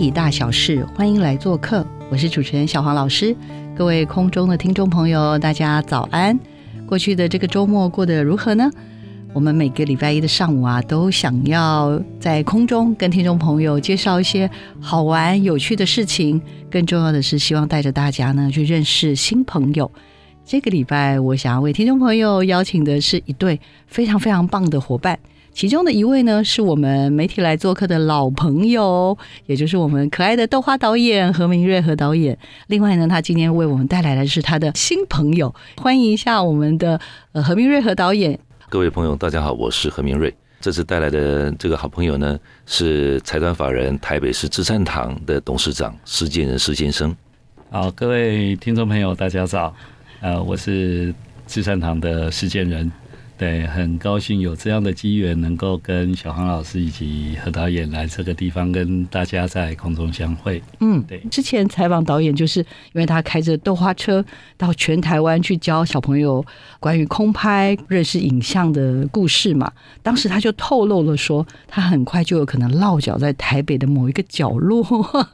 体大小事，欢迎来做客。我是主持人小黄老师。各位空中的听众朋友，大家早安。过去的这个周末过得如何呢？我们每个礼拜一的上午啊，都想要在空中跟听众朋友介绍一些好玩有趣的事情。更重要的是，希望带着大家呢去认识新朋友。这个礼拜，我想要为听众朋友邀请的是一对非常非常棒的伙伴。其中的一位呢，是我们媒体来做客的老朋友，也就是我们可爱的豆花导演何明瑞何导演。另外呢，他今天为我们带来的是他的新朋友，欢迎一下我们的呃何明瑞何导演。各位朋友，大家好，我是何明瑞。这次带来的这个好朋友呢，是财团法人台北市资善堂的董事长施建仁施先生。好，各位听众朋友，大家早。呃，我是资善堂的施建仁。对，很高兴有这样的机缘，能够跟小黄老师以及何导演来这个地方，跟大家在空中相会。嗯，对。之前采访导演，就是因为他开着豆花车到全台湾去教小朋友关于空拍、认识影像的故事嘛。当时他就透露了说，他很快就有可能落脚在台北的某一个角落，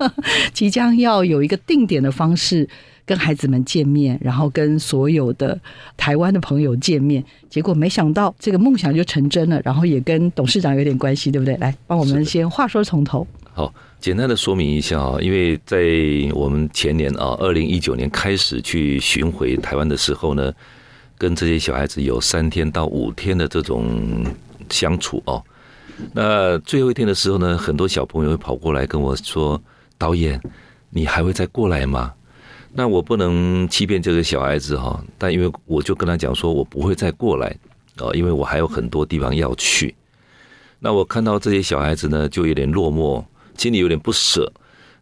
即将要有一个定点的方式。跟孩子们见面，然后跟所有的台湾的朋友见面，结果没想到这个梦想就成真了，然后也跟董事长有点关系，对不对？来，帮我们先话说从头。好，简单的说明一下啊，因为在我们前年啊，二零一九年开始去巡回台湾的时候呢，跟这些小孩子有三天到五天的这种相处哦。那最后一天的时候呢，很多小朋友会跑过来跟我说：“导演，你还会再过来吗？”那我不能欺骗这个小孩子哈，但因为我就跟他讲说，我不会再过来哦，因为我还有很多地方要去。那我看到这些小孩子呢，就有点落寞，心里有点不舍。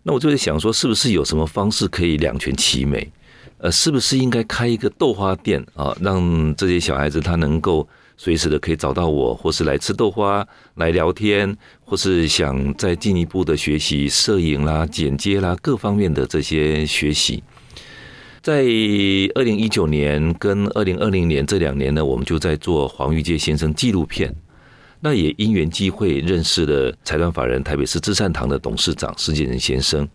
那我就在想说，是不是有什么方式可以两全其美？呃，是不是应该开一个豆花店啊，让这些小孩子他能够随时的可以找到我，或是来吃豆花、来聊天，或是想再进一步的学习摄影啦、剪接啦各方面的这些学习。在二零一九年跟二零二零年这两年呢，我们就在做黄玉介先生纪录片。那也因缘际会认识了财团法人台北市智善堂的董事长施建仁先生。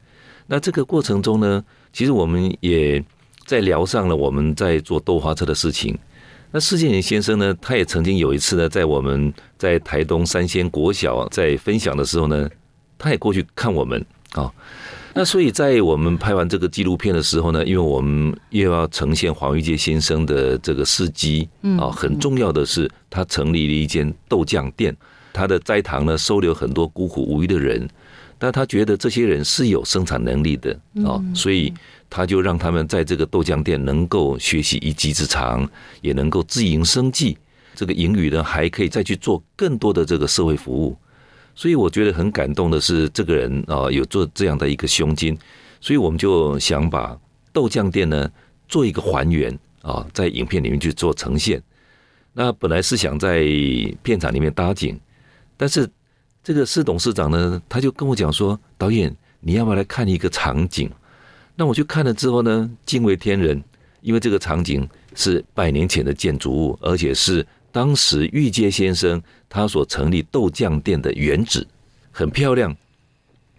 那这个过程中呢，其实我们也在聊上了我们在做豆花车的事情。那施建仁先生呢，他也曾经有一次呢，在我们在台东三仙国小在分享的时候呢，他也过去看我们啊。那所以在我们拍完这个纪录片的时候呢，因为我们又要呈现黄玉介先生的这个事迹，啊，很重要的是他成立了一间豆酱店，他的斋堂呢收留很多孤苦无依的人，但他觉得这些人是有生产能力的啊，所以他就让他们在这个豆浆店能够学习一技之长，也能够自营生计，这个盈余呢还可以再去做更多的这个社会服务。所以我觉得很感动的是，这个人啊有做这样的一个胸襟，所以我们就想把豆浆店呢做一个还原啊，在影片里面去做呈现。那本来是想在片场里面搭景，但是这个施董事长呢，他就跟我讲说：“导演，你要不要来看一个场景？”那我去看了之后呢，惊为天人，因为这个场景是百年前的建筑物，而且是。当时玉阶先生他所成立豆浆店的原址很漂亮，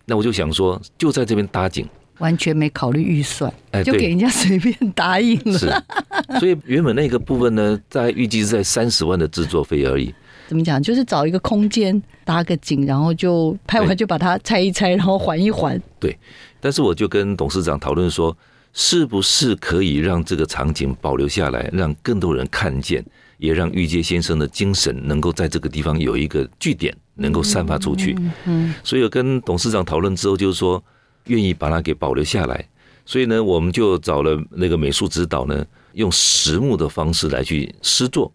那我就想说就在这边搭景，完全没考虑预算，就给人家随便答应了。是，所以原本那个部分呢，在预计是在三十万的制作费而已。怎么讲？就是找一个空间搭个景，然后就拍完就把它拆一拆，然后缓一缓。对，但是我就跟董事长讨论说，是不是可以让这个场景保留下来，让更多人看见。也让玉阶先生的精神能够在这个地方有一个据点，能够散发出去。嗯，所以跟董事长讨论之后，就是说愿意把它给保留下来。所以呢，我们就找了那个美术指导呢，用实木的方式来去施作，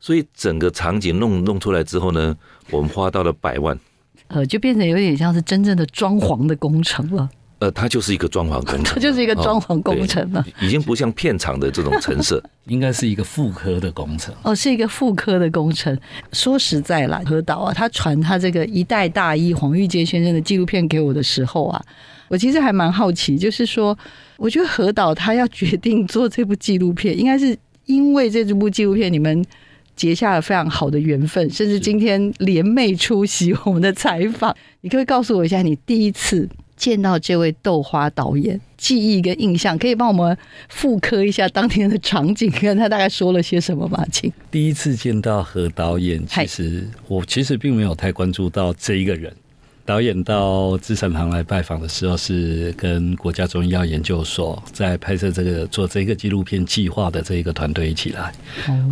所以整个场景弄弄出来之后呢，我们花到了百万。呃，就变成有点像是真正的装潢的工程了。呃，它就是一个装潢工程，它就是一个装潢工程了，已经不像片场的这种陈设，应该是一个妇科的工程。哦，是一个妇科的工程。说实在啦，何导啊，他传他这个一代大医黄玉阶先生的纪录片给我的时候啊，我其实还蛮好奇，就是说，我觉得何导他要决定做这部纪录片，应该是因为这部纪录片你们结下了非常好的缘分，甚至今天联袂出席我们的采访。你可以告诉我一下，你第一次。见到这位豆花导演，记忆跟印象，可以帮我们复刻一下当天的场景，跟他大概说了些什么吗？请。第一次见到何导演，其实我其实并没有太关注到这一个人。导演到资产堂来拜访的时候，是跟国家中医药研究所在拍摄这个做这个纪录片计划的这一个团队一起来。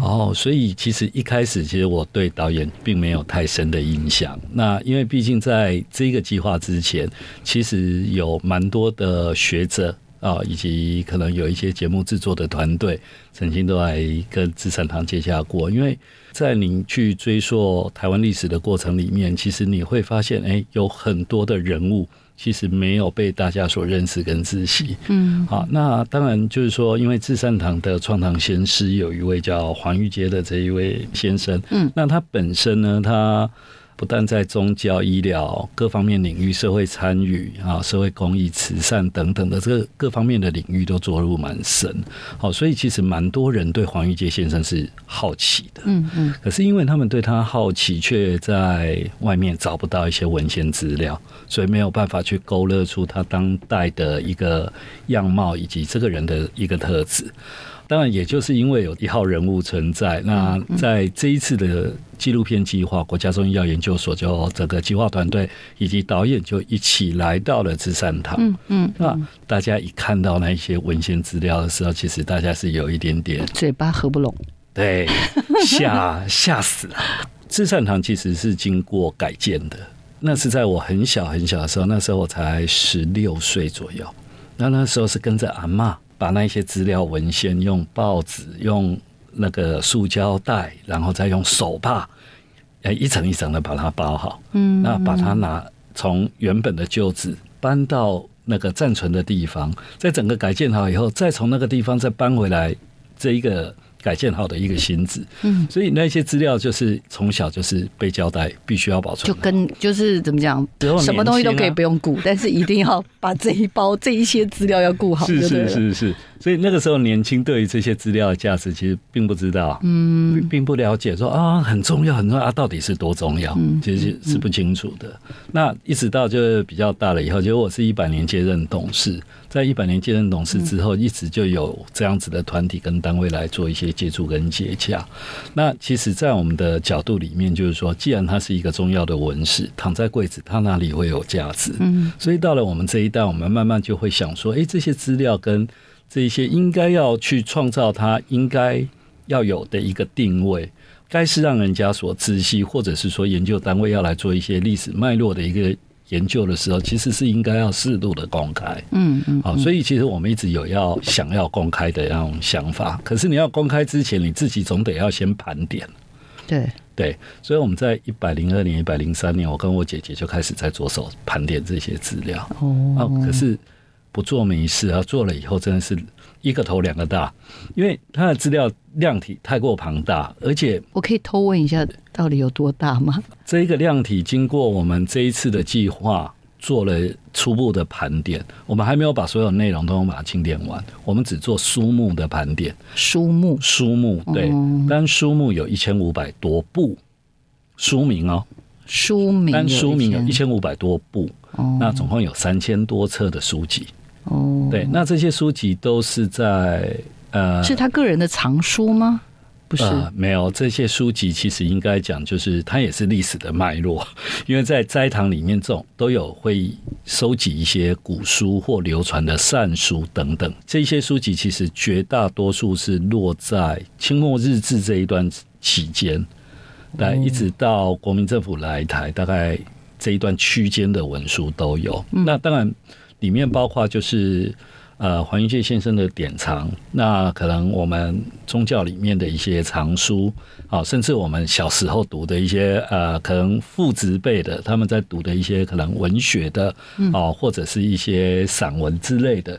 哦，所以其实一开始，其实我对导演并没有太深的印象。那因为毕竟在这个计划之前，其实有蛮多的学者。啊，以及可能有一些节目制作的团队曾经都来跟资产堂接洽过，因为在您去追溯台湾历史的过程里面，其实你会发现，哎，有很多的人物其实没有被大家所认识跟知悉。嗯，好，那当然就是说，因为至善堂的创堂先师有一位叫黄玉阶的这一位先生，嗯，那他本身呢，他。不但在宗教、医疗各方面领域、社会参与啊、社会公益、慈善等等的这个各方面的领域都做入蛮深，好，所以其实蛮多人对黄玉杰先生是好奇的，嗯嗯。可是因为他们对他好奇，却在外面找不到一些文献资料，所以没有办法去勾勒出他当代的一个样貌以及这个人的一个特质。当然，也就是因为有一号人物存在，那在这一次的纪录片计划，国家中医药研究所就整个计划团队以及导演就一起来到了慈善堂。嗯嗯，那大家一看到那一些文献资料的时候，其实大家是有一点点嘴巴合不拢，对，吓吓死了。慈善堂其实是经过改建的，那是在我很小很小的时候，那时候我才十六岁左右，那那时候是跟着阿妈。把那些资料文献用报纸、用那个塑胶袋，然后再用手帕，呃，一层一层的把它包好。嗯，那把它拿从原本的旧址搬到那个暂存的地方，在整个改建好以后，再从那个地方再搬回来这一个。改建好的一个新址，嗯，所以那些资料就是从小就是被交代必须要保存，就跟就是怎么讲，什么东西都可以不用顾，但是一定要把这一包这一些资料要顾好，是是是是。所以那个时候年轻对于这些资料的价值其实并不知道，嗯，并不了解，说啊很重要很重要啊到底是多重要，其实是不清楚的。那一直到就比较大了以后，结果我是一百年接任董事。在一百年接任董事之后，一直就有这样子的团体跟单位来做一些接触跟接洽。那其实，在我们的角度里面，就是说，既然它是一个重要的文史，躺在柜子，它哪里会有价值？嗯，所以到了我们这一代，我们慢慢就会想说，哎，这些资料跟这一些应该要去创造它应该要有的一个定位，该是让人家所知悉，或者是说研究单位要来做一些历史脉络的一个。研究的时候，其实是应该要适度的公开，嗯嗯，好，所以其实我们一直有要想要公开的那种想法。可是你要公开之前，你自己总得要先盘点，对对。所以我们在一百零二年、一百零三年，我跟我姐姐就开始在着手盘点这些资料。哦，可是不做没事啊，做了以后真的是。一个头两个大，因为它的资料量体太过庞大，而且我可以偷问一下，到底有多大吗？这一个量体经过我们这一次的计划做了初步的盘点，我们还没有把所有内容都把它清点完，我们只做书目的盘点。书目，书目，对，单书目有一千五百多部书名哦，书名，单书名有一千五百多部，那总共有三千多册的书籍。哦，对，那这些书籍都是在呃，是他个人的藏书吗？不是，没有这些书籍，其实应该讲就是它也是历史的脉络，因为在斋堂里面，这种都有会收集一些古书或流传的善书等等。这些书籍其实绝大多数是落在清末日治这一段期间，来一直到国民政府来台，大概这一段区间的文书都有。那当然。里面包括就是呃黄云介先生的典藏，那可能我们宗教里面的一些藏书，好，甚至我们小时候读的一些呃，可能父职辈的他们在读的一些可能文学的哦，或者是一些散文之类的。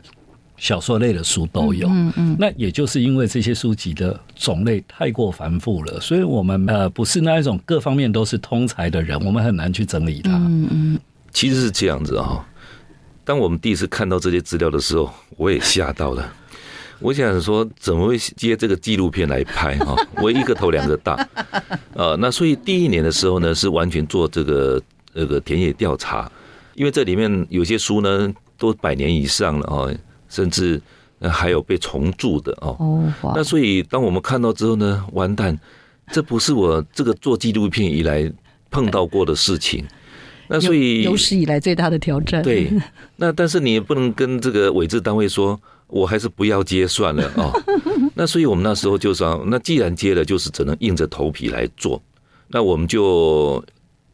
小说类的书都有，嗯嗯，那也就是因为这些书籍的种类太过繁复了，所以我们呃不是那一种各方面都是通才的人，我们很难去整理它。嗯嗯，其实是这样子啊。当我们第一次看到这些资料的时候，我也吓到了。我想说，怎么会接这个纪录片来拍哈？我一个头两个大啊。那所以第一年的时候呢，是完全做这个这个田野调查，因为这里面有些书呢都百年以上了啊。甚至还有被重铸的哦，那所以当我们看到之后呢，完蛋，这不是我这个做纪录片以来碰到过的事情。那所以有史以来最大的挑战。对，那但是你也不能跟这个委制单位说，我还是不要接算了哦。那所以我们那时候就说，那既然接了，就是只能硬着头皮来做。那我们就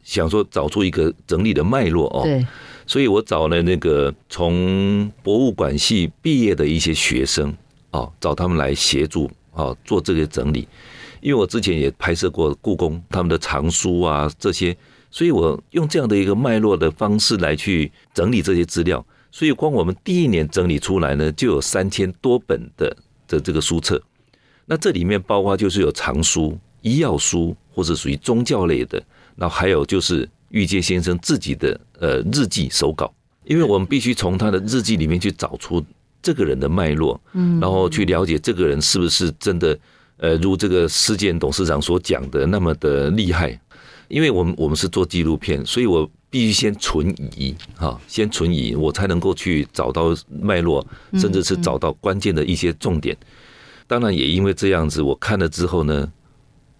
想说，找出一个整理的脉络哦。对。所以我找了那个从博物馆系毕业的一些学生，哦，找他们来协助哦做这个整理。因为我之前也拍摄过故宫他们的藏书啊这些，所以我用这样的一个脉络的方式来去整理这些资料。所以光我们第一年整理出来呢，就有三千多本的的这个书册。那这里面包括就是有藏书、医药书，或者属于宗教类的，然后还有就是。玉阶先生自己的呃日记手稿，因为我们必须从他的日记里面去找出这个人的脉络，嗯，然后去了解这个人是不是真的呃如这个事件董事长所讲的那么的厉害。因为我们我们是做纪录片，所以我必须先存疑哈，先存疑，我才能够去找到脉络，甚至是找到关键的一些重点。当然也因为这样子，我看了之后呢。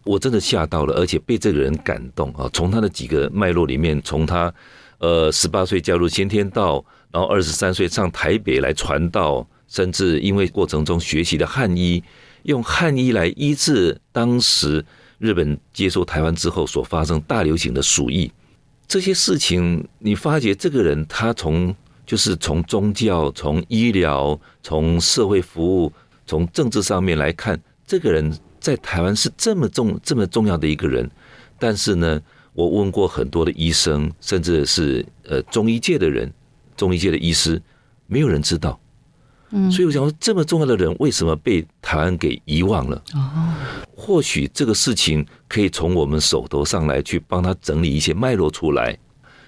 我真的吓到了，而且被这个人感动啊！从他的几个脉络里面，从他呃十八岁加入先天道，然后二十三岁上台北来传道，甚至因为过程中学习的汉医，用汉医来医治当时日本接收台湾之后所发生大流行的鼠疫，这些事情，你发觉这个人他从就是从宗教、从医疗、从社会服务、从政治上面来看，这个人。在台湾是这么重这么重要的一个人，但是呢，我问过很多的医生，甚至是呃中医界的人，中医界的医师，没有人知道。嗯，所以我想说，这么重要的人为什么被台湾给遗忘了？哦，或许这个事情可以从我们手头上来去帮他整理一些脉络出来，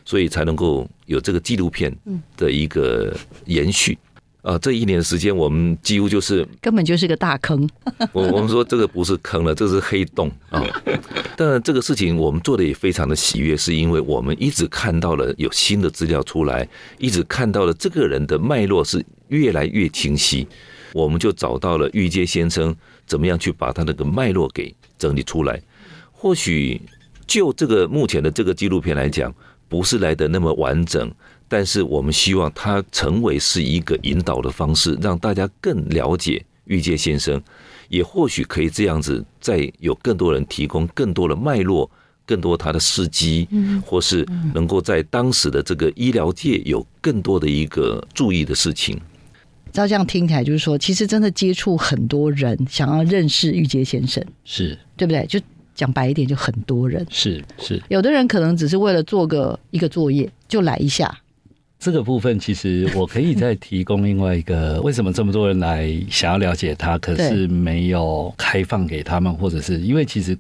所以才能够有这个纪录片的一个延续。啊，这一年的时间，我们几乎就是根本就是个大坑。我我们说这个不是坑了，这是黑洞啊！但这个事情我们做的也非常的喜悦，是因为我们一直看到了有新的资料出来，一直看到了这个人的脉络是越来越清晰。我们就找到了玉阶先生，怎么样去把他那个脉络给整理出来？或许就这个目前的这个纪录片来讲，不是来的那么完整。但是我们希望它成为是一个引导的方式，让大家更了解玉界先生，也或许可以这样子，再有更多人提供更多的脉络，更多他的事迹，或是能够在当时的这个医疗界有更多的一个注意的事情。照这样听起来，就是说，其实真的接触很多人，想要认识玉洁先生，是对不对？就讲白一点，就很多人，是是，有的人可能只是为了做个一个作业，就来一下。这个部分其实我可以再提供另外一个，为什么这么多人来想要了解它，可是没有开放给他们，或者是因为其实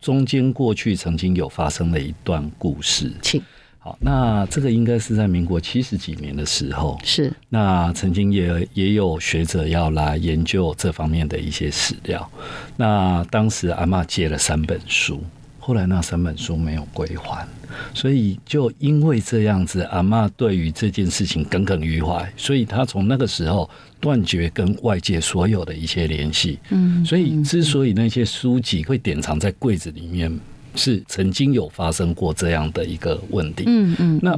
中间过去曾经有发生了一段故事。请好，那这个应该是在民国七十几年的时候，是那曾经也也有学者要来研究这方面的一些史料。那当时阿妈借了三本书。后来那三本书没有归还，所以就因为这样子，阿妈对于这件事情耿耿于怀，所以她从那个时候断绝跟外界所有的一些联系。嗯，所以之所以那些书籍会典藏在柜子里面，是曾经有发生过这样的一个问题。嗯嗯，那。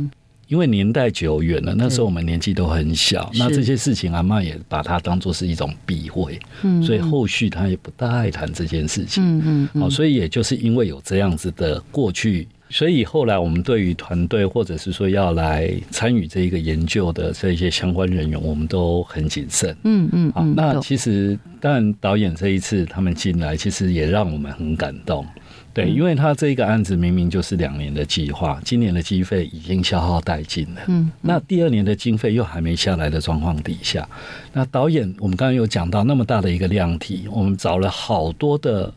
因为年代久远了，那时候我们年纪都很小，那这些事情阿妈也把它当做是一种避讳，所以后续他也不大爱谈这件事情。嗯嗯，好，所以也就是因为有这样子的过去所以后来我们对于团队或者是说要来参与这一个研究的这些相关人员，我们都很谨慎。嗯嗯好，那其实当然导演这一次他们进来，其实也让我们很感动。对，嗯因为他这一个案子明明就是两年的计划，今年的经费已经消耗殆尽了。嗯，那第二年的经费又还没下来的状况底下，那导演我们刚刚有讲到那么大的一个量体，我们找了好多的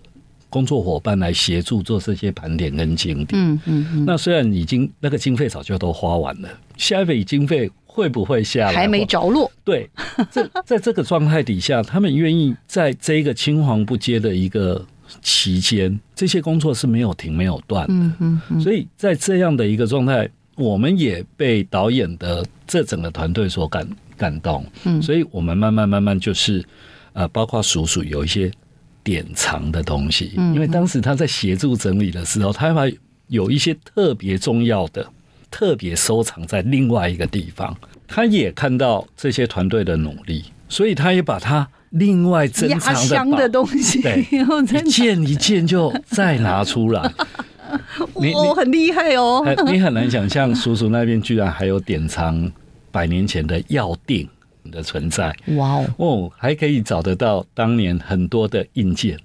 工作伙伴来协助做这些盘点跟精点。嗯嗯嗯，那虽然已经那个经费早就都花完了，下一笔经费会不会下来？还没着落，对，这在这个状态底下，他们愿意在这一个青黄不接的一个期间，这些工作是没有停、没有断的。嗯嗯嗯，所以在这样的一个状态，我们也被导演的这整个团队所感感动。嗯所以我们慢慢慢慢就是呃，包括叔叔有一些典藏的东西，嗯因为当时他在协助整理的时候，他把有一些特别重要的。特别收藏在另外一个地方，他也看到这些团队的努力，所以他也把它另外珍压藏的箱宝的东西 一件一件就再拿出来。你哦，很厉害哦，哎你很难想象，叔叔那边居然还有典藏百年前的药锭的存在。哇哦，哦，还可以找得到当年很多的印件，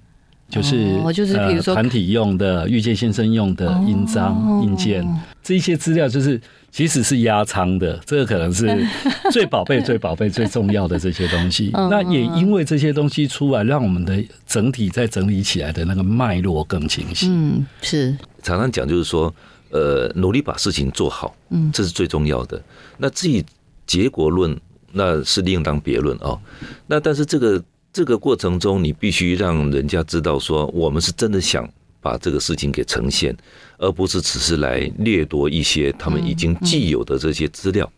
就是哦就是比如说呃团体用的、玉界先生用的印章、哦印件，这一些资料就是其实是压仓的，这个可能是 最宝贝、最宝贝、最重要的这些东西。嗯那也因为这些东西出来，让我们的整体在整理起来的那个脉络更清晰。嗯，是，常常讲就是说，呃，努力把事情做好，嗯这是最重要的。那至于结果论，那是另当别论哦。那但是这个这个过程中，你必须让人家知道说，我们是真的想把这个事情给呈现，而不是只是来掠夺一些他们已经既有的这些资料。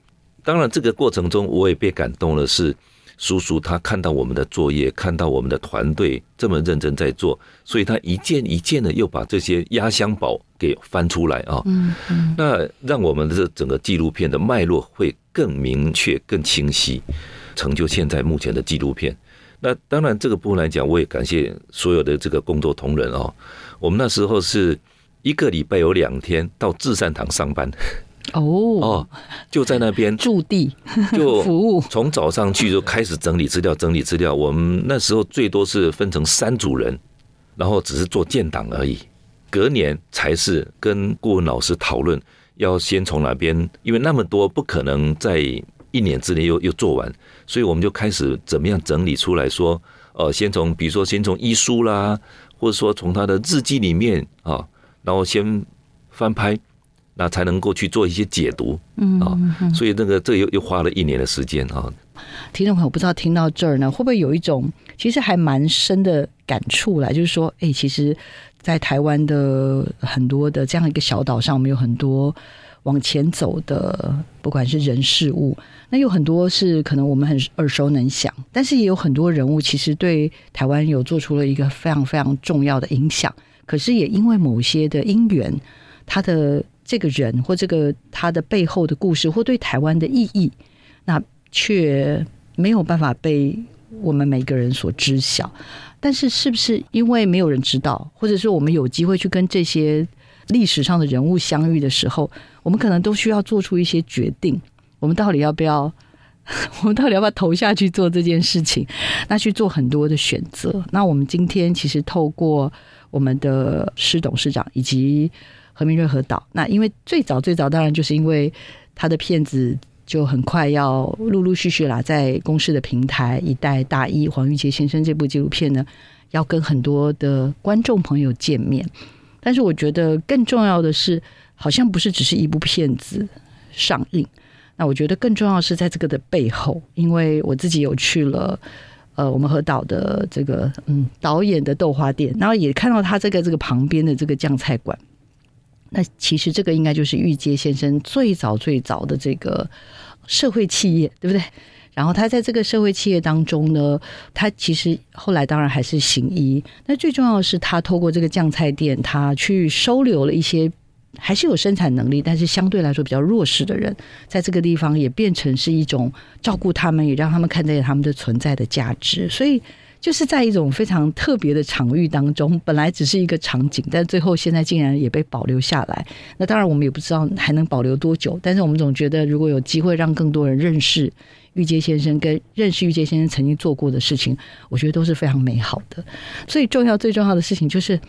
当然，这个过程中我也被感动了，是叔叔他看到我们的作业，看到我们的团队这么认真在做，所以他一件一件的又把这些压箱宝给翻出来啊。嗯嗯那让我们的这整个纪录片的脉络会更明确、更清晰，成就现在目前的纪录片。那当然，这个部分来讲，我也感谢所有的这个工作同仁哦。我们那时候是一个礼拜有两天到至善堂上班哦哦，就在那边驻地就 服务，从早上去就开始整理资料，整理资料。我们那时候最多是分成三组人，然后只是做建档而已。隔年才是跟顾问老师讨论，要先从哪边，因为那么多不可能在一年之内又又做完，所以我们就开始怎么样整理出来说，呃，先从比如说先从医书啦，或者说从他的日记里面啊，然后先翻拍，那才能够去做一些解读嗯啊。所以那个这又又花了一年的时间啊。听众朋友不知道听到这儿呢，会不会有一种其实还蛮深的感触来，就是说，哎，其实，在台湾的很多的这样一个小岛上，我们有很多往前走的，不管是人事物，那有很多是可能我们很耳熟能详，但是也有很多人物其实对台湾有做出了一个非常非常重要的影响，可是也因为某些的因缘，他的这个人或这个他的背后的故事或对台湾的意义，那却没有办法被我们每个人所知晓。但是，是不是因为没有人知道，或者是我们有机会去跟这些历史上的人物相遇的时候，我们可能都需要做出一些决定，我们到底要不要？我们到底要不要投下去做这件事情？那去做很多的选择。那我们今天其实透过我们的施董事长以及何明瑞和导，那因为最早最早当然就是因为他的片子就很快要陆陆续续啦，在公视的平台《一代大一黄玉杰先生》这部纪录片呢，要跟很多的观众朋友见面。但是我觉得更重要的是，好像不是只是一部片子上映。那我觉得更重要是在这个的背后，因为我自己有去了。呃，我们和导的这个嗯导演的豆花店，然后也看到他这个这个旁边的这个酱菜馆。那其实这个应该就是玉阶先生最早最早的这个社会企业，对不对？然后他在这个社会企业当中呢，他其实后来当然还是行医。那最重要的是，他透过这个酱菜店，他去收留了一些还是有生产能力，但是相对来说比较弱势的人，在这个地方也变成是一种照顾他们，也让他们看见他们的存在的价值。所以。就是在一种非常特别的场域当中，本来只是一个场景，但最后现在竟然也被保留下来。那当然我们也不知道还能保留多久，但是我们总觉得如果有机会让更多人认识玉阶先生，跟认识玉阶先生曾经做过的事情，我觉得都是非常美好的。最重要、最重要的事情就是，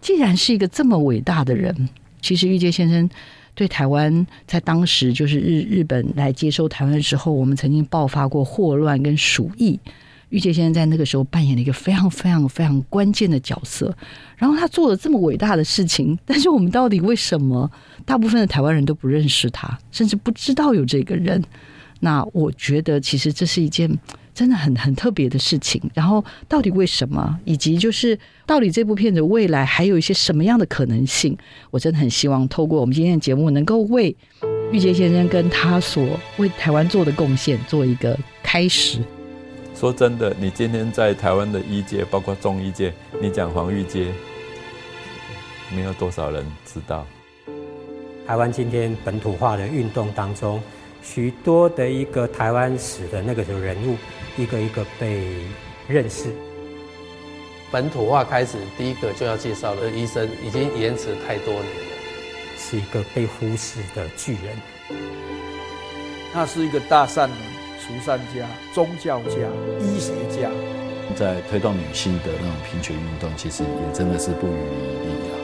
既然是一个这么伟大的人，其实玉阶先生。对台湾，在当时就是日日本来接收台湾的时候，我们曾经爆发过霍乱跟鼠疫。玉杰先生在那个时候扮演了一个非常非常非常关键的角色。然后他做了这么伟大的事情，但是我们到底为什么大部分的台湾人都不认识他，甚至不知道有这个人？那我觉得，其实这是一件。真的很很特别的事情，然后到底为什么，以及就是到底这部片子未来还有一些什么样的可能性？我真的很希望透过我们今天的节目，能够为玉洁先生跟他所为台湾做的贡献做一个开始。说真的，你今天在台湾的医界，包括中医界，你讲黄玉阶，没有多少人知道。台湾今天本土化的运动当中，许多的一个台湾史的那个人物。一个一个被认识，本土化开始，第一个就要介绍的医生，已经延迟太多年了，是一个被忽视的巨人。他是一个大善人、除善家、宗教家、医学家，在推动女性的那种平权运动，其实也真的是不遗余力啊，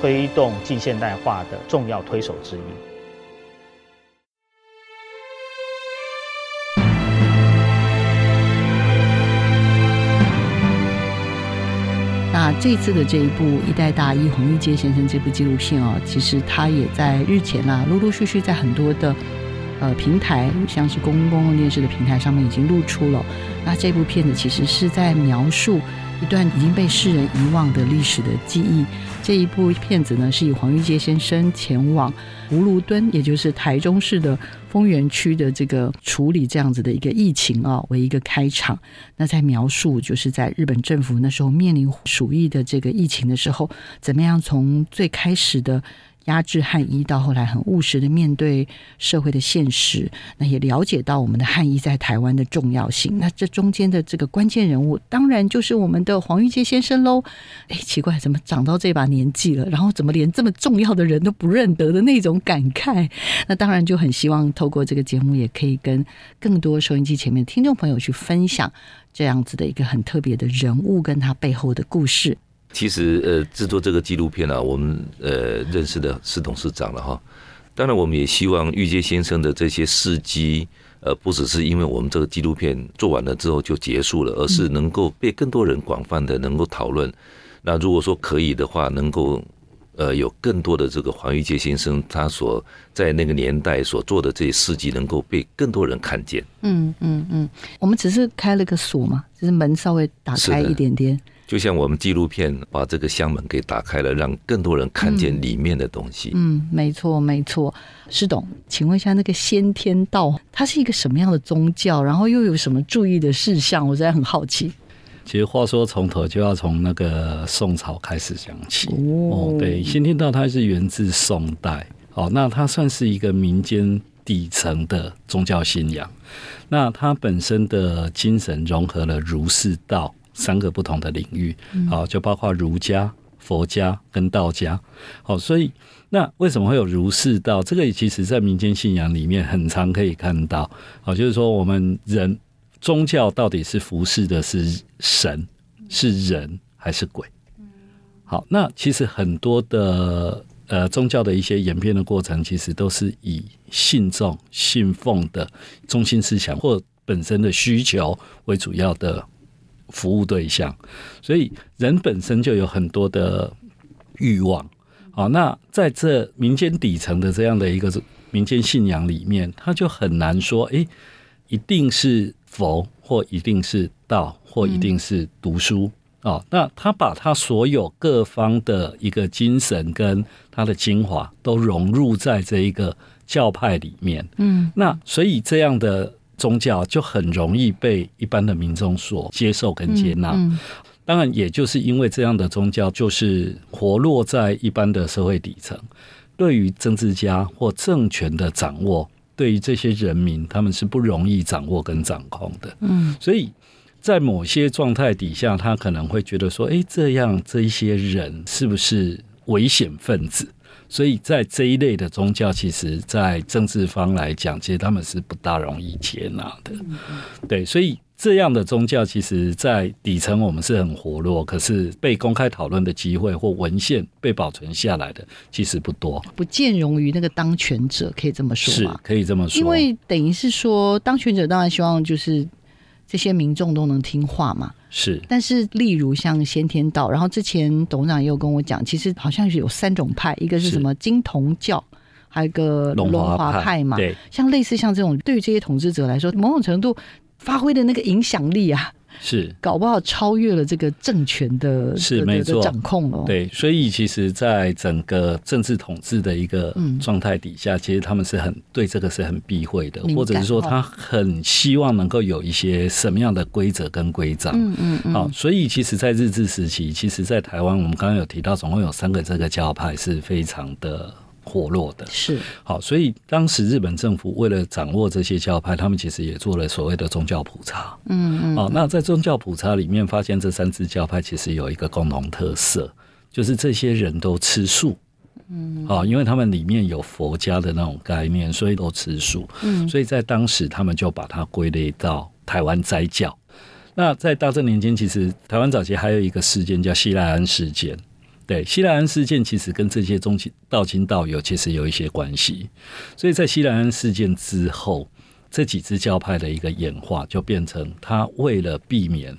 推动近现代化的重要推手之一。这次的这一部《一代大医洪玉阶先生》这部纪录片哦，其实他也在日前啊，陆陆续续在很多的呃平台，像是公共电视的平台上面已经露出了。那这部片子其实是在描述。一段已经被世人遗忘的历史的记忆。这一部片子呢，是以黄玉阶先生前往葫芦墩，也就是台中市的丰原区的这个处理这样子的一个疫情啊，为一个开场。那在描述，就是在日本政府那时候面临鼠疫的这个疫情的时候，怎么样从最开始的。压制汉医到后来很务实的面对社会的现实，那也了解到我们的汉医在台湾的重要性。那这中间的这个关键人物，当然就是我们的黄玉阶先生喽。哎，奇怪，怎么长到这把年纪了，然后怎么连这么重要的人都不认得的那种感慨？那当然就很希望透过这个节目，也可以跟更多收音机前面的听众朋友去分享这样子的一个很特别的人物跟他背后的故事。其实，呃，制作这个纪录片呢，我们呃认识的是董事长了哈。当然，我们也希望玉阶先生的这些事迹，呃，不只是因为我们这个纪录片做完了之后就结束了，而是能够被更多人广泛的能够讨论。那如果说可以的话，能够呃有更多的这个黄玉阶先生他所在那个年代所做的这些事迹，能够被更多人看见。嗯嗯嗯，我们只是开了个锁嘛，就是门稍微打开一点点。就像我们纪录片把这个箱门给打开了，让更多人看见里面的东西。嗯，没错，没错。施董，请问一下，那个先天道它是一个什么样的宗教？然后又有什么注意的事项？我实在很好奇。其实话说从头就要从那个宋朝开始讲起。哦，对，先天道它是源自宋代。哦，那它算是一个民间底层的宗教信仰。那它本身的精神融合了儒释道。三个不同的领域，好，就包括儒家、佛家跟道家，好，所以那为什么会有儒释道？这个其实在民间信仰里面很常可以看到，好，就是说我们人宗教到底是服侍的是神、是人还是鬼？好，那其实很多的呃宗教的一些演变的过程，其实都是以信众信奉的中心思想或本身的需求为主要的。服务对象，所以人本身就有很多的欲望。好，那在这民间底层的这样的一个民间信仰里面，他就很难说，哎，一定是佛，或一定是道，或一定是读书哦。那他把他所有各方的一个精神跟他的精华都融入在这一个教派里面。嗯，那所以这样的。宗教就很容易被一般的民众所接受跟接纳，当然，也就是因为这样的宗教就是活络在一般的社会底层，对于政治家或政权的掌握，对于这些人民，他们是不容易掌握跟掌控的。嗯，所以在某些状态底下，他可能会觉得说，哎，这样这一些人是不是危险分子？所以在这一类的宗教，其实，在政治方来讲，其实他们是不大容易接纳的。对，所以这样的宗教，其实，在底层我们是很活络，可是被公开讨论的机会或文献被保存下来的，其实不多。不见容于那个当权者，可以这么说是？可以这么说，因为等于是说，当权者当然希望就是这些民众都能听话嘛。是但是，例如像先天道，然后之前董事长也有跟我讲，其实好像是有三种派，一个是是什么金童教，还有一个龙龙华华派嘛。对，像类似像这种，对于这些统治者来说，某种程度发挥的那个影响力啊，是。搞不好超越了这个政权的是没错。掌控了。，对，所以其实，在整个政治统治的一个嗯。状态底下，其实他们是很对这个是很避讳的或者是说哦。他很希望能够有一些什么样的规则跟规章。嗯嗯嗯，好，所以其实，在日治时期，其实，在台湾，我们刚刚有提到，总共有三个这个教派是非常的活络的。是好，所以当时日本政府为了掌握这些教派，他们其实也做了所谓的宗教普查。嗯嗯哦，那在宗教普查里面发现，这三支教派其实有一个共同特色，就是这些人都吃素。嗯，啊，因为他们里面有佛家的那种概念，所以都吃素。嗯所以在当时，他们就把它归类到台湾斋教。那在大正年间，其实台湾早期还有一个事件叫西来安事件。对，西兰安事件其实跟这些宗亲道亲道友其实有一些关系。所以在西兰安事件之后，这几支教派的一个演化，就变成他为了避免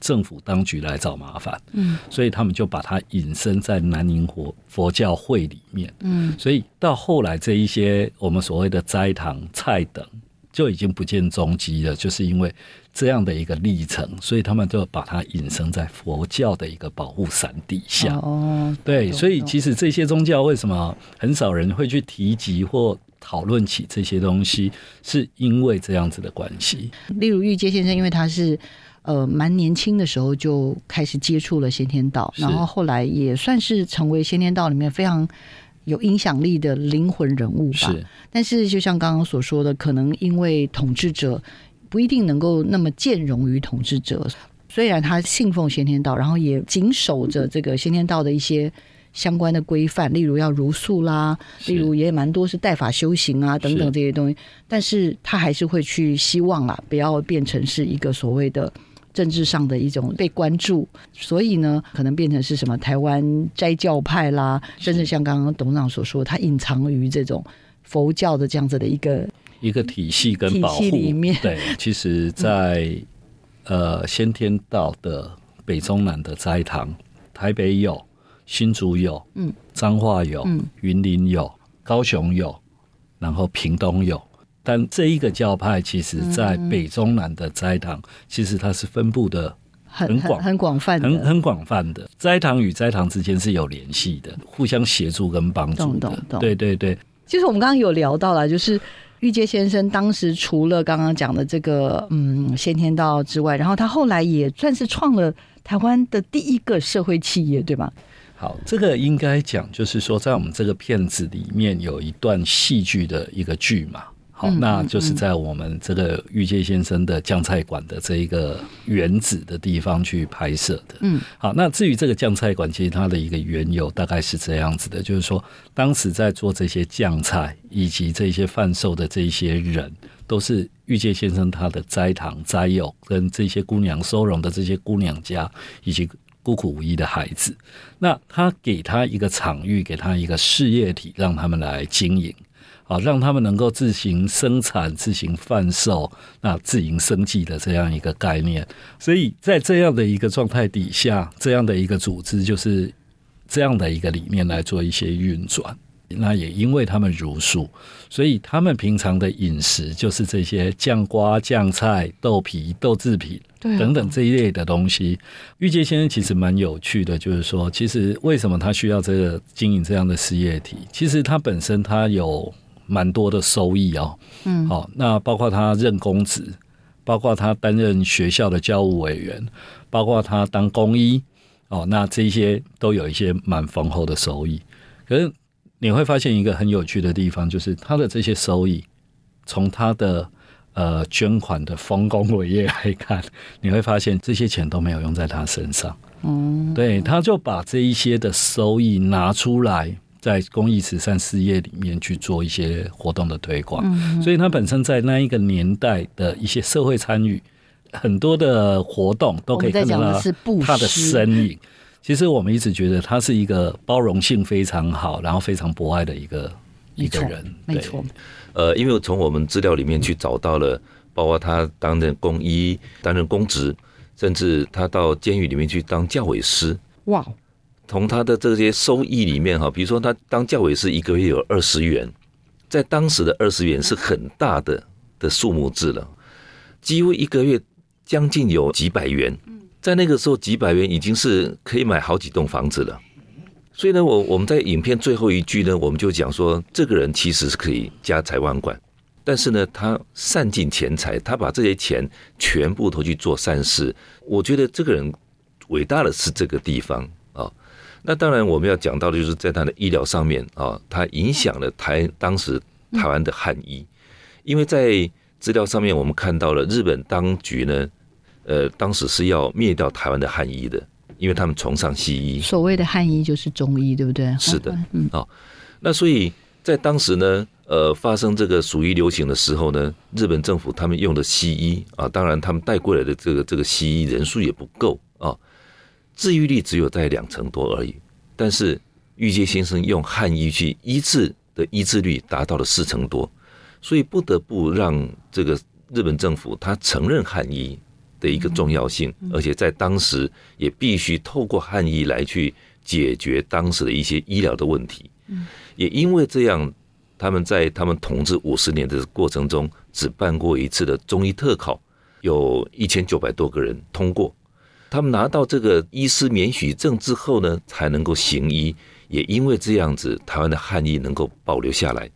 政府当局来找麻烦，嗯所以他们就把它引申在南宁佛佛教会里面。嗯所以到后来这一些我们所谓的斋堂菜等就已经不见踪迹了，就是因为这样的一个历程，所以他们就把它隐身在佛教的一个保护伞底下。哦，对，所以其实这些宗教为什么很少人会去提及或讨论起这些东西，是因为这样子的关系。例如玉阶先生，因为他是呃蛮年轻的时候就开始接触了先天道，然后后来也算是成为先天道里面非常有影响力的灵魂人物吧。是但是就像刚刚所说的，可能因为统治者不一定能够那么兼容于统治者，虽然他信奉先天道，然后也谨守着这个先天道的一些。相关的规范，例如要如素啦，例如也蛮多是代法修行啊等等这些东西，但是他还是会去希望啦，不要变成是一个所谓的政治上的一种被关注，所以呢，可能变成是什么台湾斋教派啦，甚至像刚刚董事长所说，他隐藏于这种佛教的这样子的一个一个体系跟保护。对，其实在，呃先天道的北中南的斋堂，台北有，新竹有，嗯，彰化有，嗯，云林有，高雄有，然后屏东有。但这一个教派，其实在北中南的斋堂，其实它是分布的很很广很广泛的，很很广泛的。斋堂与斋堂之间是有联系的，互相协助跟帮助的。懂懂。懂。对对对，其实我们刚刚有聊到了，就是玉阶先生当时除了刚刚讲的这个嗯先天道之外，然后他后来也算是创了台湾的第一个社会企业，对吧？好，这个应该讲就是说，在我们这个片子里面有一段戏剧的一个剧嘛。好，嗯那就是在我们这个玉界先生的酱菜馆的这一个原址的地方去拍摄的。嗯，好，那至于这个酱菜馆，其实它的一个缘由大概是这样子的，就是说，当时在做这些酱菜以及这些贩售的这些人，都是玉界先生他的斋堂斋友跟这些姑娘收容的这些姑娘家以及孤苦无依的孩子。那他给他一个场域，给他一个事业体，让他们来经营。啊，让他们能够自行生产、自行贩售、那自营生计的这样一个概念。所以在这样的一个状态底下，这样的一个组织就是这样的一个理念来做一些运转。那也因为他们如素，所以他们平常的饮食就是这些酱瓜、酱菜、豆皮、豆制品等等这一类的东西。玉洁先生其实蛮有趣的，就是说，其实为什么他需要这个经营这样的事业体？其实他本身他有蛮多的收益哦。嗯，好，那包括他任公职，包括他担任学校的教务委员，包括他当公医，哦，那这一些都有一些蛮丰厚的收益。可是你会发现一个很有趣的地方，就是他的这些收益，从他的呃捐款的丰功伟业来看，你会发现这些钱都没有用在他身上。嗯，对，他就把这一些的收益拿出来，在公益慈善事业里面去做一些活动的推广。嗯所以他本身在那一个年代的一些社会参与，很多的活动都可以看到他的身影。其实我们一直觉得他是一个包容性非常好，然后非常博爱的一个一个人。对没错，呃，因为从我们资料里面去找到了，包括他担任公医、担任公职，甚至他到监狱里面去当教委师。哇，从他的这些收益里面哈，比如说他当教委是一个月有二十元，在当时的二十元是很大的的数目字了，几乎一个月将近有几百元，在那个时候几百元已经是可以买好几栋房子了。所以呢，我我们在影片最后一句呢，我们就讲说，这个人其实是可以家财万贯，但是呢，他散尽钱财，他把这些钱全部都去做善事。我觉得这个人伟大的是这个地方。那当然，我们要讲到的就是在他的医疗上面啊，他影响了台当时台湾的汉医，因为在资料上面我们看到了日本当局呢，呃，当时是要灭掉台湾的汉医的，因为他们崇尚西医。所谓的汉医就是中医，对不对？是的嗯，那所以在当时呢，呃，发生这个鼠疫流行的时候呢，日本政府他们用的西医啊，当然他们带过来的这个这个西医人数也不够啊，治愈率只有在两成多而已。但是玉阶先生用汉医去医治的医治率达到了四成多，所以不得不让这个日本政府他承认汉医的一个重要性，而且在当时也必须透过汉医来去解决当时的一些医疗的问题。也因为这样，他们在他们统治五十年的过程中，只办过一次的中医特考，有一千九百多个人通过。他们拿到这个医师免许证之后呢，才能够行医。也因为这样子，台湾的汉医能够保留下来。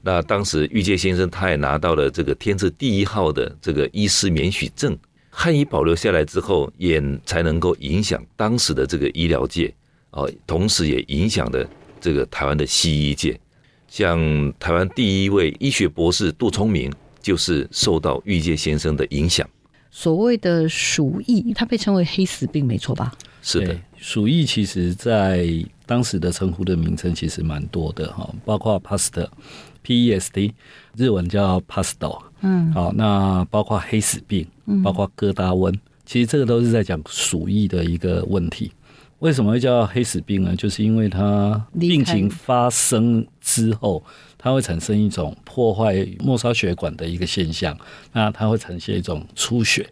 那当时玉阶先生他也拿到了这个天字第一号的这个医师免许证，汉医保留下来之后，也才能够影响当时的这个医疗界哦，同时也影响了这个台湾的西医界。像台湾第一位医学博士杜聪明，就是受到玉阶先生的影响。所谓的鼠疫，它被称为黑死病，没错吧？是的，，鼠疫其实在当时的称呼的名称其实蛮多的哈，包括 past、PEST，日文叫 pasto，嗯，好，那包括黑死病，包括疙瘩瘟，其实这个都是在讲鼠疫的一个问题。为什么会叫黑死病呢？就是因为它病情发生之后，它会产生一种破坏末梢血管的一个现象，那它会呈现一种出血，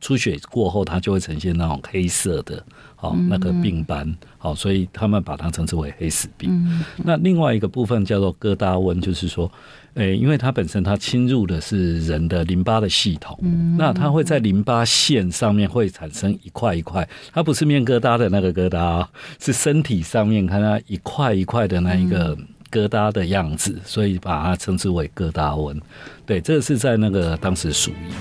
出血过后它就会呈现那种黑色的，好、那个病斑，好、所以他们把它称之为黑死病。那另外一个部分叫做疙瘩瘟，就是说，诶、因为它本身它侵入的是人的淋巴的系统，那它会在淋巴腺上面会产生一块一块，它不是面疙瘩的那个疙瘩哦，是身体上面看它一块一块的那一个。疙瘩的样子，所以把它称之为疙瘩纹。对，这个是在那个当时鼠疫。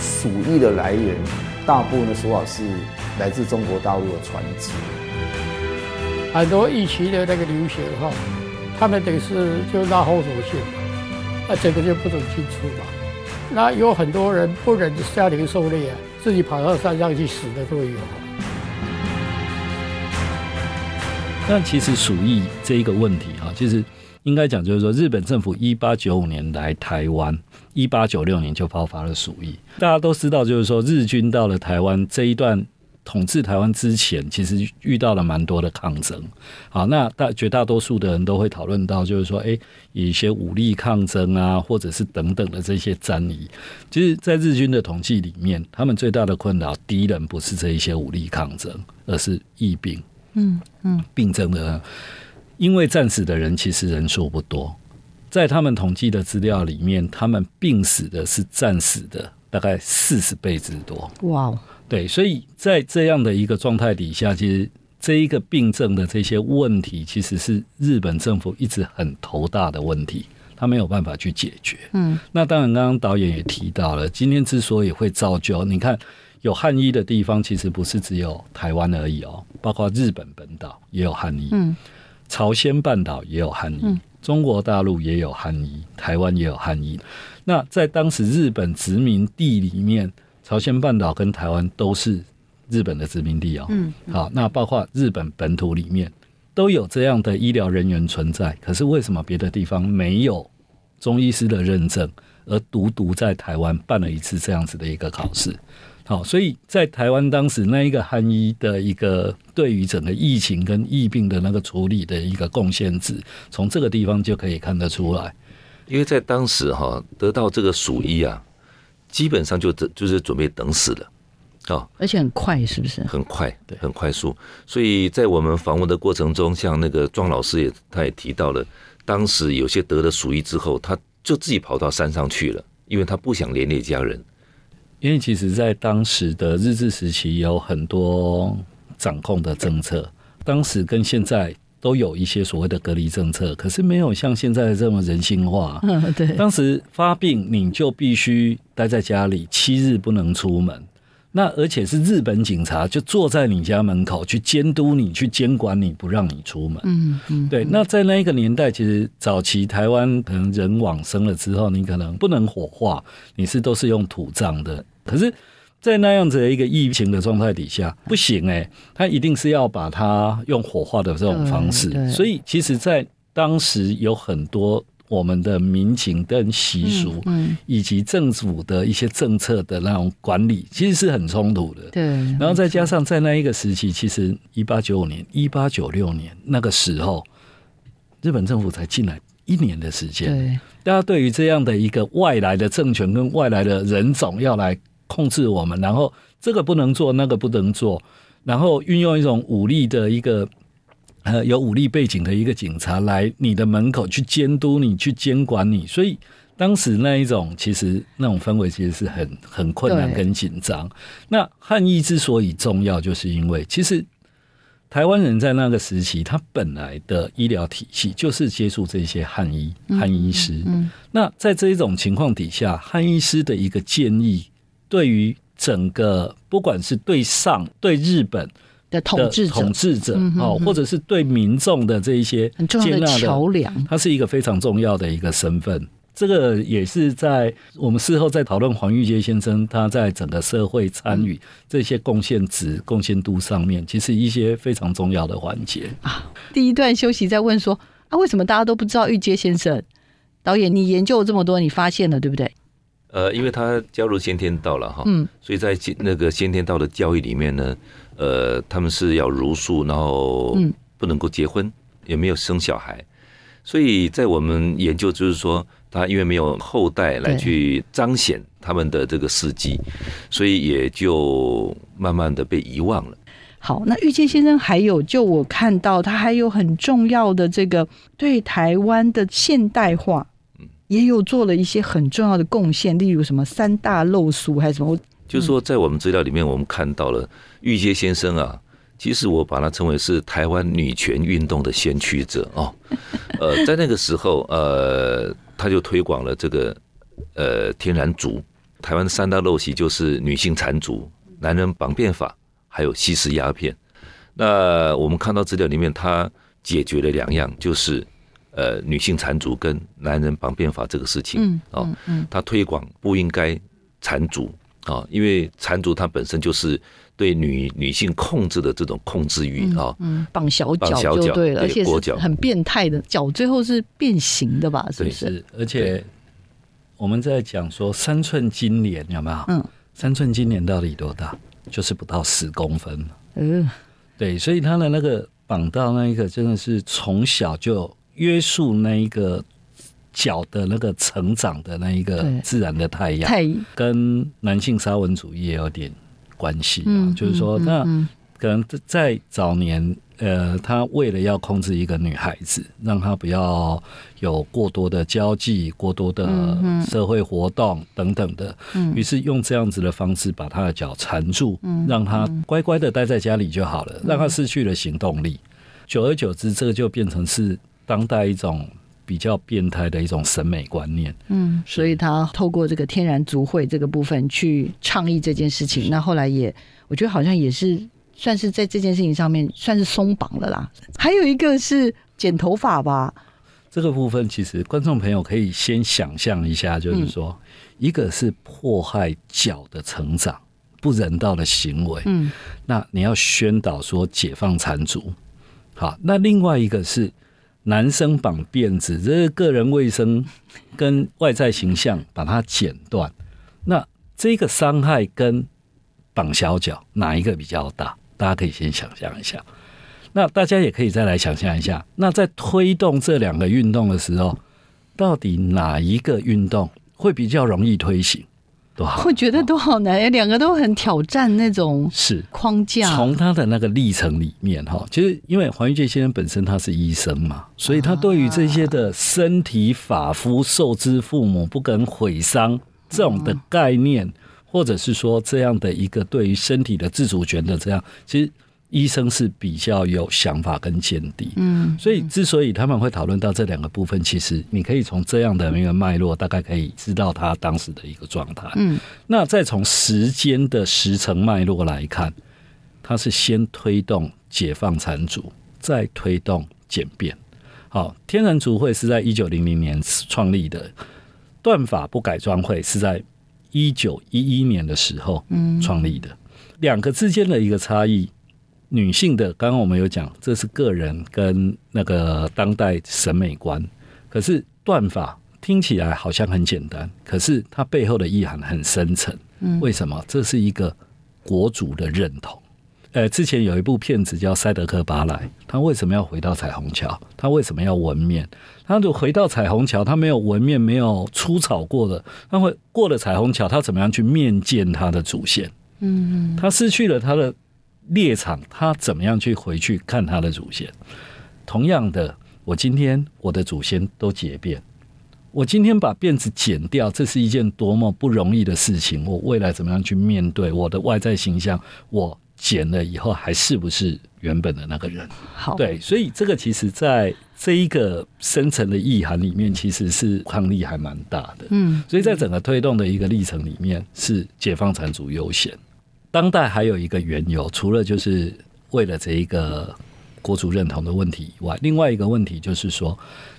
鼠疫的来源，大部分的说法是来自中国大陆的船只。很多疫情的那个流行哈，他们等于是就拉后手线嘛，那整个就不准进出嘛。那有很多人不忍下零受累啊，自己跑到山上去死的都有。但其实鼠疫这一个问题啊，其实应该讲就是说，日本政府一八九五年来台湾，一八九六年就爆发了鼠疫。大家都知道，就是说日军到了台湾这一段统治台湾之前，其实遇到了蛮多的抗争。好，那大绝大多数的人都会讨论到，就是说，诶，有一些武力抗争啊，或者是等等的这些战役。其实，在日军的统计里面，他们最大的困扰，敌人不是这一些武力抗争，而是疫病。嗯嗯，病症的，因为战死的人其实人数不多，在他们统计的资料里面，他们病死的是战死的大概四十倍之多。哇哦，对，所以在这样的一个状态底下，其实这一个病症的这些问题，其实是日本政府一直很头大的问题，他没有办法去解决。嗯，那当然，刚刚导演也提到了，今天之所以会造就，你看有汉医的地方，其实不是只有台湾而已哦，包括日本本岛也有汉医，嗯，朝鲜半岛也有汉医，嗯中国大陆也有汉医，台湾也有汉医。那在当时日本殖民地里面，朝鲜半岛跟台湾都是日本的殖民地哦。嗯，好，那包括日本本土里面都有这样的医疗人员存在，可是为什么别的地方没有中医师的认证，而独独在台湾办了一次这样子的一个考试？好，所以在台湾当时那一个汉医的一个对于整个疫情跟疫病的那个处理的一个贡献值，从这个地方就可以看得出来。因为在当时哈得到这个鼠疫啊，基本上就就是准备等死了，哦，而且很快，是不是？很快，对，很快速。所以在我们访问的过程中，像那个庄老师也他也提到了，当时有些得了鼠疫之后，他就自己跑到山上去了，因为他不想连累家人。因为其实，在当时的日治时期，有很多掌控的政策，当时跟现在。都有一些所谓的隔离政策，可是没有像现在这么人性化。嗯，对。当时发病你就必须待在家里七日不能出门，那而且是日本警察就坐在你家门口去监督你、去监管你，不让你出门。嗯嗯，对。那在那一个年代，其实早期台湾可能人往生了之后，你可能不能火化，你是都是用土葬的。可是。在那样子的一个疫情的状态底下，不行哎，他一定是要把它用火化的这种方式。所以，其实，在当时有很多我们的民情跟习俗，以及政府的一些政策的那种管理，其实是很冲突的。对。然后再加上在那一个时期，其实一八九五年、一八九六年那个时候，日本政府才进来一年的时间。对。大家对于这样的一个外来的政权跟外来的人种要来。控制我们，然后这个不能做，那个不能做，然后运用一种武力的一个呃有武力背景的一个警察来你的门口去监督你，去监管你。所以当时那一种其实那种氛围其实是很很困难跟紧张。那汉医之所以重要，就是因为其实台湾人在那个时期，他本来的医疗体系就是接触这些汉医汉医师。嗯，那在这一种情况底下，汉医师的一个建议。对于整个，不管是对上对日本的统治者、统治者哦，或者是对民众的这一些很重要的桥梁，它是一个非常重要的一个身份。这个也是在我们事后在讨论黄玉杰先生他在整个社会参与这些贡献值、贡献度上面，其实一些非常重要的环节啊。第一段休息在问说啊，为什么大家都不知道玉阶先生？导演，你研究了这么多，你发现了对不对？呃，因为他加入先天道了哈，嗯，所以在那个先天道的教育里面呢，呃，他们是要茹素，然后不能够结婚，也没有生小孩，所以在我们研究就是说，他因为没有后代来去彰显他们的这个事迹，所以也就慢慢的被遗忘了。好，那玉阶先生还有，就我看到他还有很重要的这个对台湾的现代化。也有做了一些很重要的贡献，例如什么三大漏俗还是什么？就是说，在我们资料里面，我们看到了玉阶先生啊，其实我把他称为是台湾女权运动的先驱者哦。呃，在那个时候，呃，他就推广了这个呃天然族。台湾的三大陋习就是女性缠足、男人绑辫法，还有吸食鸦片。那我们看到资料里面，他解决了两样，就是。呃，女性缠足跟男人绑辫法这个事情，嗯，哦，他推广不应该缠足啊，因为缠足它本身就是对女女性控制的这种控制欲啊，嗯，绑小脚就对了，而且是很变态的脚，最后是变形的吧？是不是？而且我们在讲说三寸金莲有没有？嗯，三寸金莲到底多大？就是不到十公分。嗯，对，所以他的那个绑到那一个真的是从小就。约束那一个脚的那个成长的那一个自然的太阳，跟男性沙文主义也有点关系啊。就是说，那可能在早年，呃，他为了要控制一个女孩子，让她不要有过多的交际、过多的社会活动等等的，于是用这样子的方式把她的脚缠住，让她乖乖的待在家里就好了，让她失去了行动力。久而久之，这个就变成是。当代一种比较变态的一种审美观念，嗯，所以他透过这个天然族会这个部分去倡议这件事情，那后来也我觉得好像也是算是在这件事情上面算是松绑了啦。还有一个是剪头发吧，这个部分其实观众朋友可以先想象一下，就是说，一个是迫害脚的成长，不人道的行为，嗯，那你要宣导说解放缠足，好，那另外一个是男生绑辫子，这是个人卫生跟外在形象把它剪断，那这个伤害跟绑小脚哪一个比较大？大家可以先想象一下。那大家也可以再来想象一下，那在推动这两个运动的时候，到底哪一个运动会比较容易推行？我觉得都好难，两个都很挑战那种是框架。从他的那个历程里面哈，其实因为黄玉介先生本身他是医生嘛，所以他对于这些的身体发肤受之父母不肯毁伤这种的概念，或者是说这样的一个对于身体的自主权的这样，其实。医生是比较有想法跟见地，嗯，所以之所以他们会讨论到这两个部分，其实你可以从这样的一个脉络，大概可以知道他当时的一个状态。嗯，那再从时间的时程脉络来看，他是先推动解放残族，再推动简便。好，天然族会是在一九零零年创立的，断法不改装会是在一九一一年的时候创立的，两个之间的一个差异。女性的，刚刚我们有讲，这是个人跟那个当代审美观。可是断法听起来好像很简单，可是它背后的意涵很深沉。嗯，为什么？这是一个国族的认同。呃，之前有一部片子叫《塞德克巴莱》，他为什么要回到彩虹桥？他为什么要纹面？他如果回到彩虹桥，他没有纹面，没有出草过的，他会过了彩虹桥，他怎么样去面见他的祖先？嗯，他失去了他的。猎场，他怎么样去回去看他的祖先？同样的，我今天我的祖先都结辫，我今天把辫子剪掉，这是一件多么不容易的事情。我未来怎么样去面对我的外在形象？我剪了以后还是不是原本的那个人？好，对，所以这个其实在这一个深层的意涵里面，其实是抗力还蛮大的。嗯，所以在整个推动的一个历程里面，是解放产主优先。当代还有一个缘由，除了就是为了这一个国族认同的问题以外，另外一个问题就是说，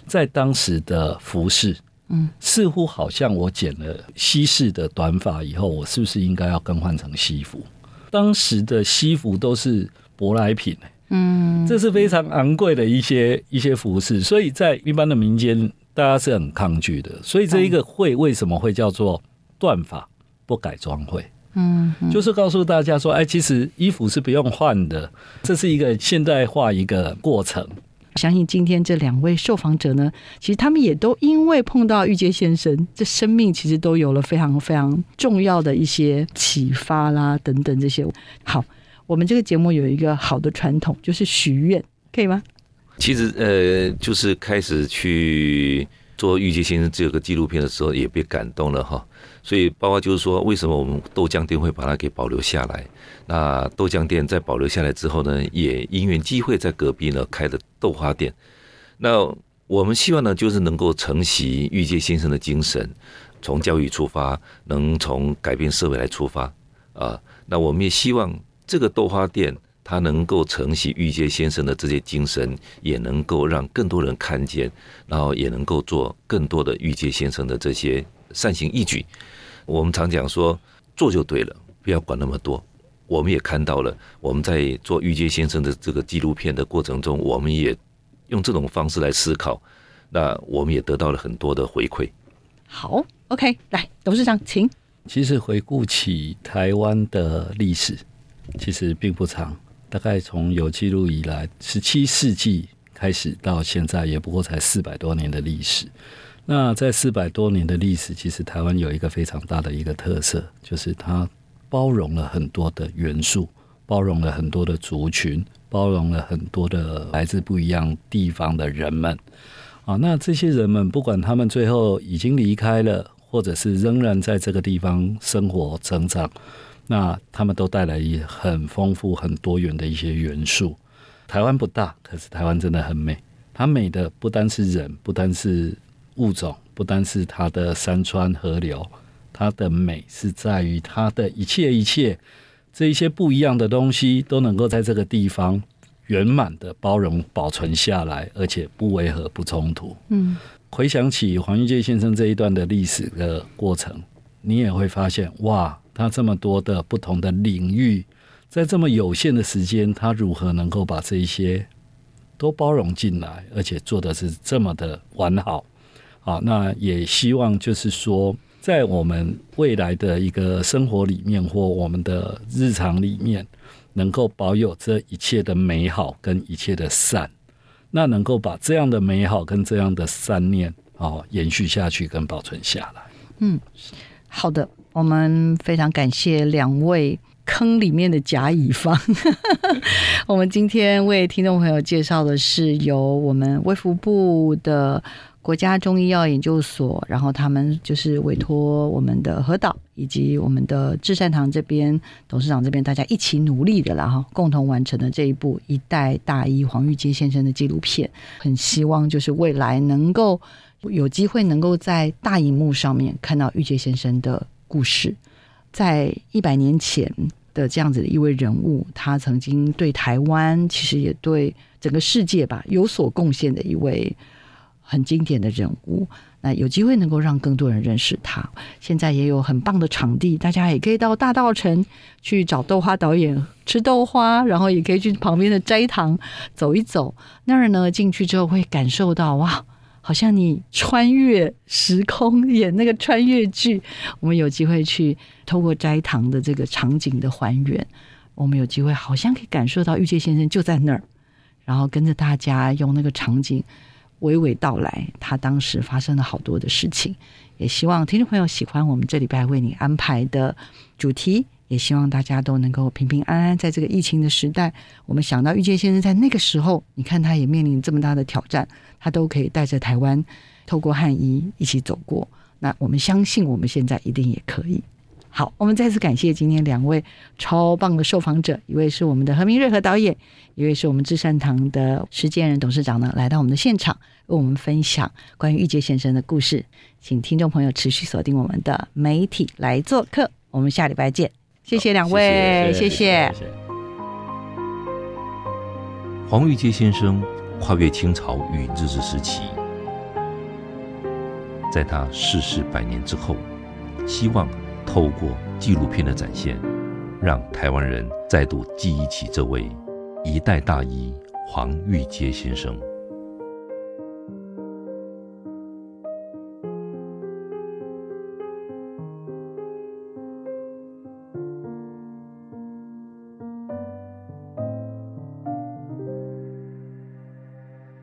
在当时的服饰，嗯，似乎好像我剪了西式的短发以后，我是不是应该要更换成西服？当时的西服都是舶来品，嗯，这是非常昂贵的一些一些服饰，所以在一般的民间，大家是很抗拒的。所以这一个会为什么会叫做断发不改装会？嗯，就是告诉大家说，哎，其实衣服是不用换的，这是一个现代化一个过程。相信今天这两位受访者呢，其实他们也都因为碰到玉阶先生，这生命其实都有了非常非常重要的一些启发啦，等等这些。好，我们这个节目有一个好的传统，就是许愿，可以吗？其实，呃，就是开始去做玉阶先生这个纪录片的时候，也被感动了哈。所以，包括就是说，为什么我们豆浆店会把它给保留下来？那豆浆店在保留下来之后呢，也因缘机会在隔壁呢开的豆花店。那我们希望呢，就是能够承袭玉界先生的精神，从教育出发，能从改变社会来出发啊。那我们也希望这个豆花店，它能够承袭玉阶先生的这些精神，也能够让更多人看见，然后也能够做更多的玉阶先生的这些善行义举。我们常讲说，做就对了，不要管那么多。我们也看到了，我们在做玉阶先生的这个纪录片的过程中，我们也用这种方式来思考，那我们也得到了很多的回馈。好，OK，来，董事长，请。其实回顾起台湾的历史，其实并不长，大概从有记录以来，十七世纪开始到现在，也不过才四百多年的历史。那在四百多年的历史，其实台湾有一个非常大的一个特色，就是它包容了很多的元素，包容了很多的族群，包容了很多的来自不一样地方的人们。啊，那这些人们不管他们最后已经离开了，或者是仍然在这个地方生活成长，那他们都带来一很丰富、很多元的一些元素。台湾不大，可是台湾真的很美。它美的不单是人，不单是。物种不单是它的山川河流，它的美是在于它的一切一切这一些不一样的东西都能够在这个地方圆满的包容保存下来，而且不违和、不冲突。嗯，回想起黄玉介先生这一段的历史的过程，你也会发现，哇，他这么多的不同的领域，在这么有限的时间，他如何能够把这一些都包容进来，而且做的是这么的完好。好，那也希望就是说，在我们未来的一个生活里面，或我们的日常里面，能够保有这一切的美好跟一切的善，那能够把这样的美好跟这样的善念哦延续下去跟保存下来。嗯，好的，我们非常感谢两位坑里面的甲乙方。我们今天为听众朋友介绍的是由我们卫福部的。国家中医药研究所，然后他们就是委托我们的何导以及我们的至善堂这边董事长这边，大家一起努力的，然后共同完成的这一部一代大医黄玉阶先生的纪录片。很希望就是未来能够有机会能够在大荧幕上面看到玉阶先生的故事，在一百年前的这样子的一位人物，他曾经对台湾，其实也对整个世界吧有所贡献的一位。很经典的人物，那有机会能够让更多人认识他。现在也有很棒的场地，大家也可以到大道城去找豆花导演吃豆花，然后也可以去旁边的斋堂走一走。那儿呢，进去之后会感受到哇，好像你穿越时空演那个穿越剧。我们有机会去透过斋堂的这个场景的还原，我们有机会好像可以感受到玉界先生就在那儿，然后跟着大家用那个场景。娓娓道来，他当时发生了好多的事情，也希望听众朋友喜欢我们这礼拜为你安排的主题，也希望大家都能够平平安安。在这个疫情的时代，我们想到玉界先生在那个时候，你看他也面临这么大的挑战，他都可以带着台湾透过汉医一起走过。那我们相信，我们现在一定也可以。好，我们再次感谢今天两位超棒的受访者，一位是我们的何明瑞和导演，一位是我们至善堂的实践人董事长呢，来到我们的现场，为我们分享关于玉洁先生的故事。请听众朋友持续锁定我们的媒体来做客，我们下礼拜见。谢谢两位，谢谢。黄玉阶先生跨越清朝与日治时期，在他逝世百年之后，希望。透过纪录片的展现，让台湾人再度记忆起这位一代大医黄玉阶先生。